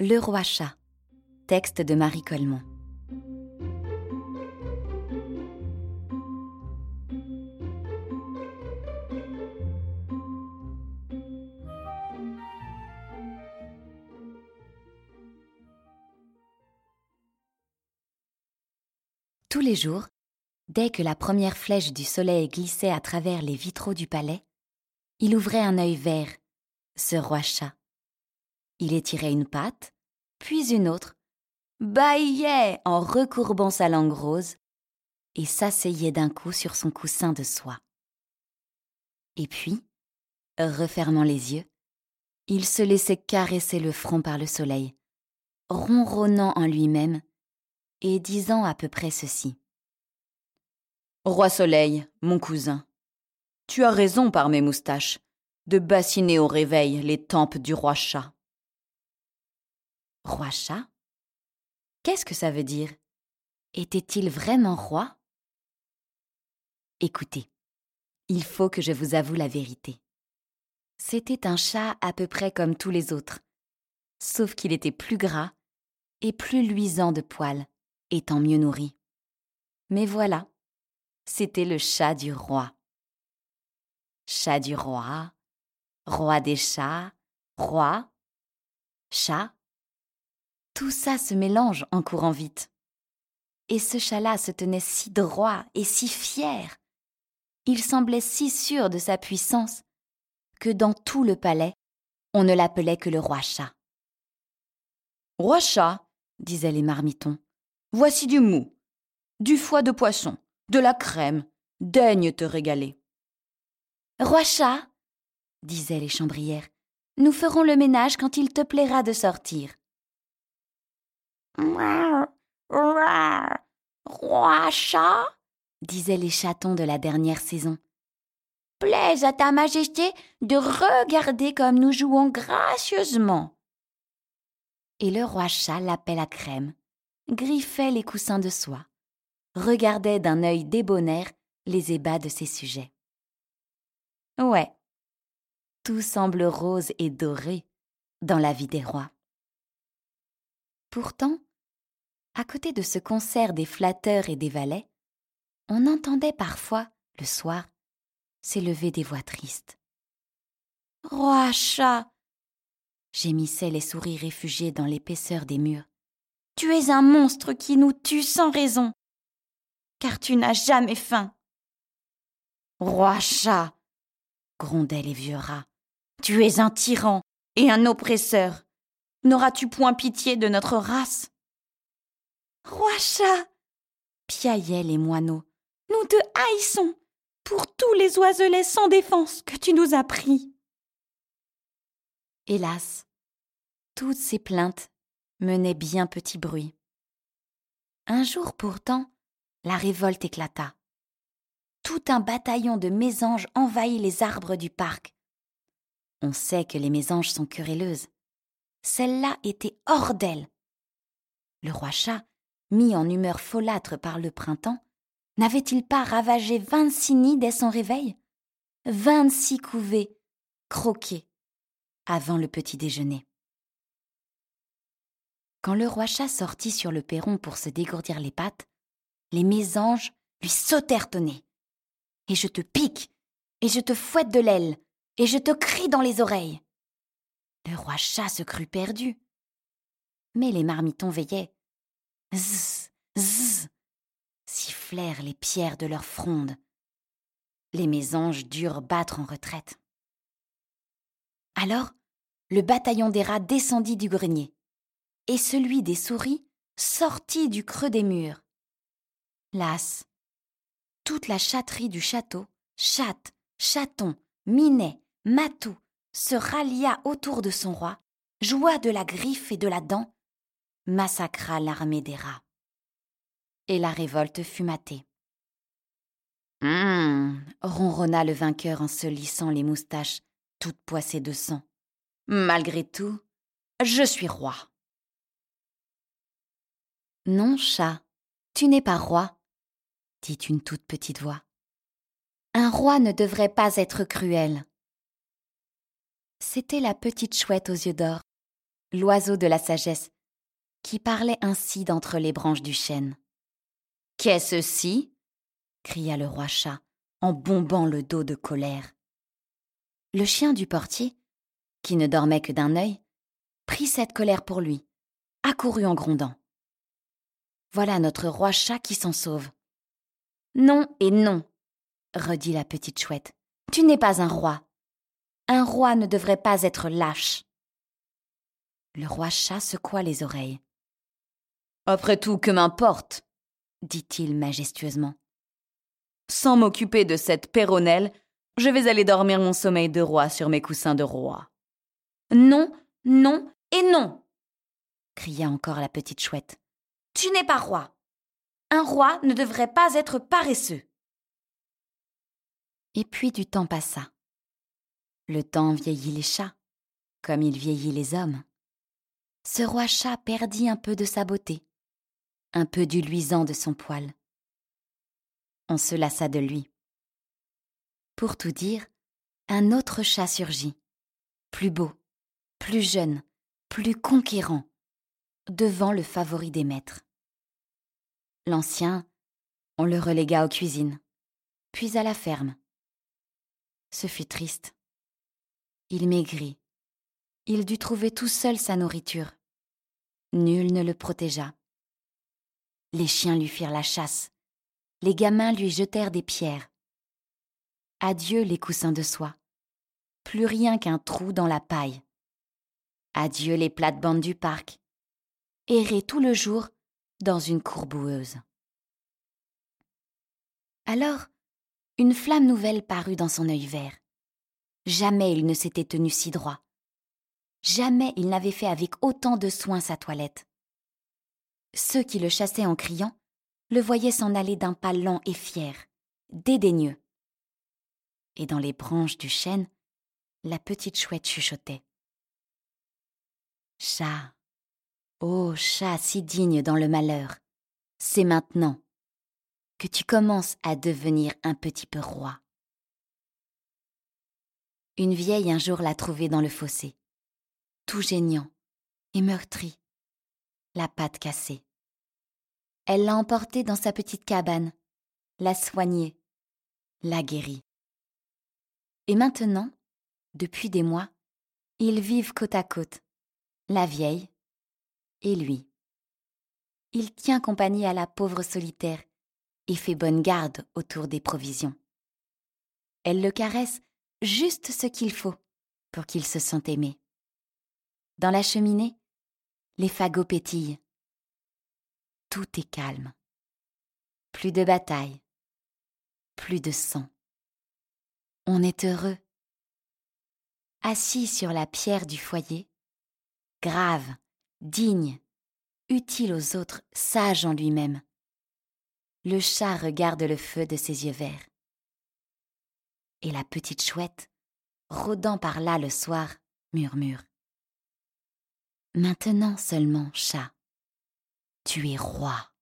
Le roi chat. Texte de Marie Coleman. Tous les jours, dès que la première flèche du soleil glissait à travers les vitraux du palais, il ouvrait un œil vert, ce roi chat. Il étirait une patte, puis une autre, bâillait en recourbant sa langue rose et s'asseyait d'un coup sur son coussin de soie. Et puis, refermant les yeux, il se laissait caresser le front par le soleil, ronronnant en lui-même et disant à peu près ceci. Roi Soleil, mon cousin, tu as raison par mes moustaches de bassiner au réveil les tempes du roi chat. Roi chat? Qu'est-ce que ça veut dire? Était-il vraiment roi? Écoutez, il faut que je vous avoue la vérité. C'était un chat à peu près comme tous les autres, sauf qu'il était plus gras et plus luisant de poils, étant mieux nourri. Mais voilà, c'était le chat du roi. Chat du roi, roi des chats, roi, chat. Tout ça se mélange en courant vite. Et ce chat-là se tenait si droit et si fier. Il semblait si sûr de sa puissance que dans tout le palais, on ne l'appelait que le roi chat. Roi chat, disaient les marmitons, voici du mou, du foie de poisson, de la crème, daigne te régaler. Roi chat, disaient les chambrières, nous ferons le ménage quand il te plaira de sortir. Roi chat, disaient les chatons de la dernière saison. Plaise à ta majesté de regarder comme nous jouons gracieusement. Et le roi chat l'appelle à crème, griffait les coussins de soie, regardait d'un œil débonnaire les ébats de ses sujets. Ouais, tout semble rose et doré dans la vie des rois. Pourtant, à côté de ce concert des flatteurs et des valets, on entendait parfois, le soir, s'élever des voix tristes. Roi chat gémissaient les souris réfugiées dans l'épaisseur des murs. Tu es un monstre qui nous tue sans raison, car tu n'as jamais faim. Roi chat grondaient les vieux rats. Tu es un tyran et un oppresseur. N'auras-tu point pitié de notre race? Roi chat piaillaient les moineaux. Nous te haïssons pour tous les oiselets sans défense que tu nous as pris. Hélas, toutes ces plaintes menaient bien petit bruit. Un jour pourtant, la révolte éclata. Tout un bataillon de mésanges envahit les arbres du parc. On sait que les mésanges sont querelleuses. Celle-là était hors d'elle. Le roi chat, mis en humeur folâtre par le printemps, n'avait-il pas ravagé vingt-six nids dès son réveil? Vingt-six couvées, croquées, avant le petit déjeuner. Quand le roi chat sortit sur le perron pour se dégourdir les pattes, les mésanges lui sautèrent au nez. Et je te pique, et je te fouette de l'aile, et je te crie dans les oreilles. Le roi chat se crut perdu. Mais les marmitons veillaient. Zzz, zzz, sifflèrent les pierres de leur fronde. Les mésanges durent battre en retraite. Alors, le bataillon des rats descendit du grenier, et celui des souris sortit du creux des murs. Las, toute la chatterie du château, chatte, chaton, minet, matou, se rallia autour de son roi, joua de la griffe et de la dent, massacra l'armée des rats. Et la révolte fut matée. Hum, ronronna le vainqueur en se lissant les moustaches, toutes poissées de sang. Malgré tout, je suis roi. Non, chat, tu n'es pas roi, dit une toute petite voix. Un roi ne devrait pas être cruel. C'était la petite chouette aux yeux d'or, l'oiseau de la sagesse, qui parlait ainsi d'entre les branches du chêne. Qu'est-ce ci? cria le roi chat en bombant le dos de colère. Le chien du portier, qui ne dormait que d'un œil, prit cette colère pour lui, accourut en grondant. Voilà notre roi chat qui s'en sauve. Non et non, redit la petite chouette. Tu n'es pas un roi. Un roi ne devrait pas être lâche. Le roi chat secoua les oreilles. Après tout, que m'importe dit-il majestueusement. Sans m'occuper de cette péronnelle, je vais aller dormir mon sommeil de roi sur mes coussins de roi. Non, non et non cria encore la petite chouette. Tu n'es pas roi. Un roi ne devrait pas être paresseux. Et puis du temps passa. Le temps vieillit les chats, comme il vieillit les hommes. Ce roi chat perdit un peu de sa beauté, un peu du luisant de son poil. On se lassa de lui. Pour tout dire, un autre chat surgit, plus beau, plus jeune, plus conquérant, devant le favori des maîtres. L'ancien, on le relégua aux cuisines, puis à la ferme. Ce fut triste. Il maigrit. Il dut trouver tout seul sa nourriture. Nul ne le protégea. Les chiens lui firent la chasse. Les gamins lui jetèrent des pierres. Adieu les coussins de soie. Plus rien qu'un trou dans la paille. Adieu les plates-bandes du parc. Errer tout le jour dans une cour boueuse. Alors, une flamme nouvelle parut dans son œil vert. Jamais il ne s'était tenu si droit. Jamais il n'avait fait avec autant de soin sa toilette. Ceux qui le chassaient en criant le voyaient s'en aller d'un pas lent et fier, dédaigneux. Et dans les branches du chêne, la petite chouette chuchotait. Chat, ô chat si digne dans le malheur, c'est maintenant que tu commences à devenir un petit peu roi. Une vieille un jour l'a trouvé dans le fossé, tout geignant et meurtri, la patte cassée. Elle l'a emporté dans sa petite cabane, l'a soigné, l'a guéri. Et maintenant, depuis des mois, ils vivent côte à côte, la vieille et lui. Il tient compagnie à la pauvre solitaire et fait bonne garde autour des provisions. Elle le caresse juste ce qu'il faut pour qu'il se sente aimé. Dans la cheminée, les fagots pétillent. Tout est calme. Plus de bataille, plus de sang. On est heureux. Assis sur la pierre du foyer, grave, digne, utile aux autres, sage en lui-même, le chat regarde le feu de ses yeux verts. Et la petite chouette, rôdant par là le soir, murmure. Maintenant seulement, chat, tu es roi.